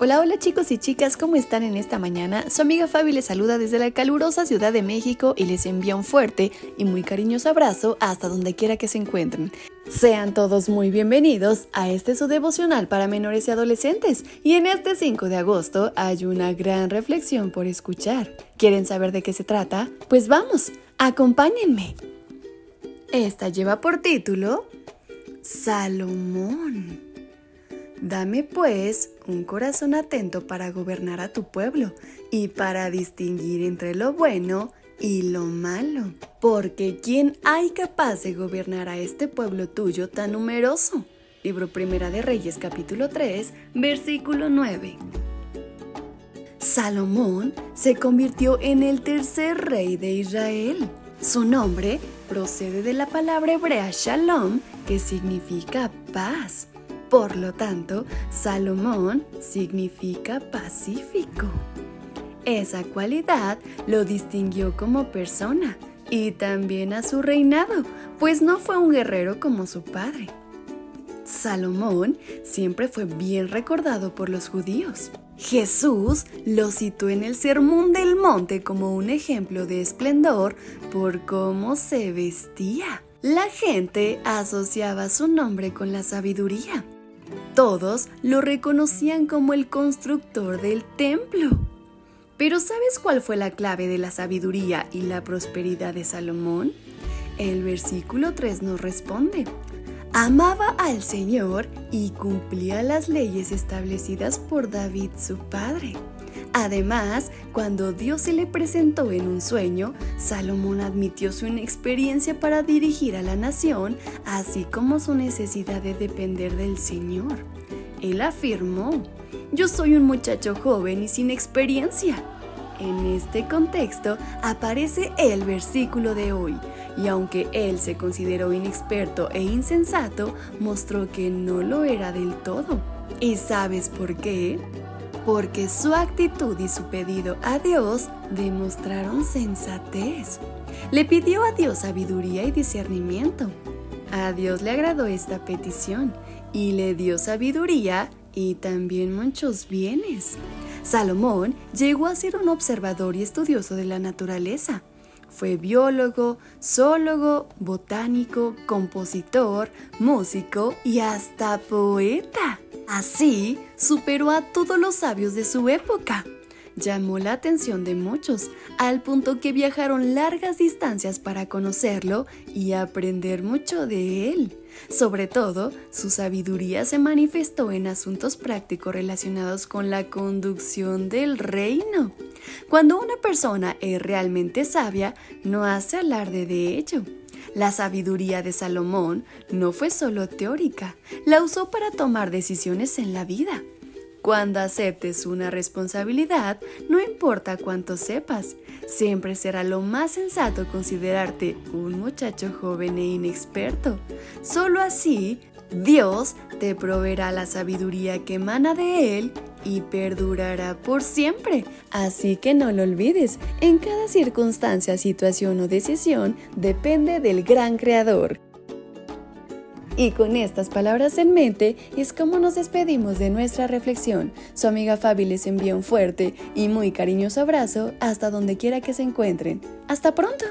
Hola, hola chicos y chicas, ¿cómo están en esta mañana? Su amiga Fabi les saluda desde la calurosa Ciudad de México y les envía un fuerte y muy cariñoso abrazo hasta donde quiera que se encuentren. Sean todos muy bienvenidos a este su devocional para menores y adolescentes y en este 5 de agosto hay una gran reflexión por escuchar. ¿Quieren saber de qué se trata? Pues vamos, acompáñenme. Esta lleva por título Salomón. Dame pues un corazón atento para gobernar a tu pueblo y para distinguir entre lo bueno y lo malo. Porque ¿quién hay capaz de gobernar a este pueblo tuyo tan numeroso? Libro Primera de Reyes capítulo 3, versículo 9. Salomón se convirtió en el tercer rey de Israel. Su nombre procede de la palabra hebrea shalom, que significa paz. Por lo tanto, Salomón significa pacífico. Esa cualidad lo distinguió como persona y también a su reinado, pues no fue un guerrero como su padre. Salomón siempre fue bien recordado por los judíos. Jesús lo citó en el Sermón del Monte como un ejemplo de esplendor por cómo se vestía. La gente asociaba su nombre con la sabiduría todos lo reconocían como el constructor del templo. Pero ¿sabes cuál fue la clave de la sabiduría y la prosperidad de Salomón? El versículo 3 nos responde. Amaba al Señor y cumplía las leyes establecidas por David su padre. Además, cuando Dios se le presentó en un sueño, Salomón admitió su inexperiencia para dirigir a la nación, así como su necesidad de depender del Señor. Él afirmó, yo soy un muchacho joven y sin experiencia. En este contexto aparece el versículo de hoy, y aunque él se consideró inexperto e insensato, mostró que no lo era del todo. ¿Y sabes por qué? Porque su actitud y su pedido a Dios demostraron sensatez. Le pidió a Dios sabiduría y discernimiento. A Dios le agradó esta petición y le dio sabiduría y también muchos bienes. Salomón llegó a ser un observador y estudioso de la naturaleza. Fue biólogo, zoólogo, botánico, compositor, músico y hasta poeta. Así, superó a todos los sabios de su época. Llamó la atención de muchos, al punto que viajaron largas distancias para conocerlo y aprender mucho de él. Sobre todo, su sabiduría se manifestó en asuntos prácticos relacionados con la conducción del reino. Cuando una persona es realmente sabia, no hace alarde de ello. La sabiduría de Salomón no fue solo teórica, la usó para tomar decisiones en la vida. Cuando aceptes una responsabilidad, no importa cuánto sepas, siempre será lo más sensato considerarte un muchacho joven e inexperto. Solo así, Dios te proveerá la sabiduría que emana de Él y perdurará por siempre. Así que no lo olvides, en cada circunstancia, situación o decisión depende del gran creador. Y con estas palabras en mente es como nos despedimos de nuestra reflexión. Su amiga Fabi les envía un fuerte y muy cariñoso abrazo hasta donde quiera que se encuentren. ¡Hasta pronto!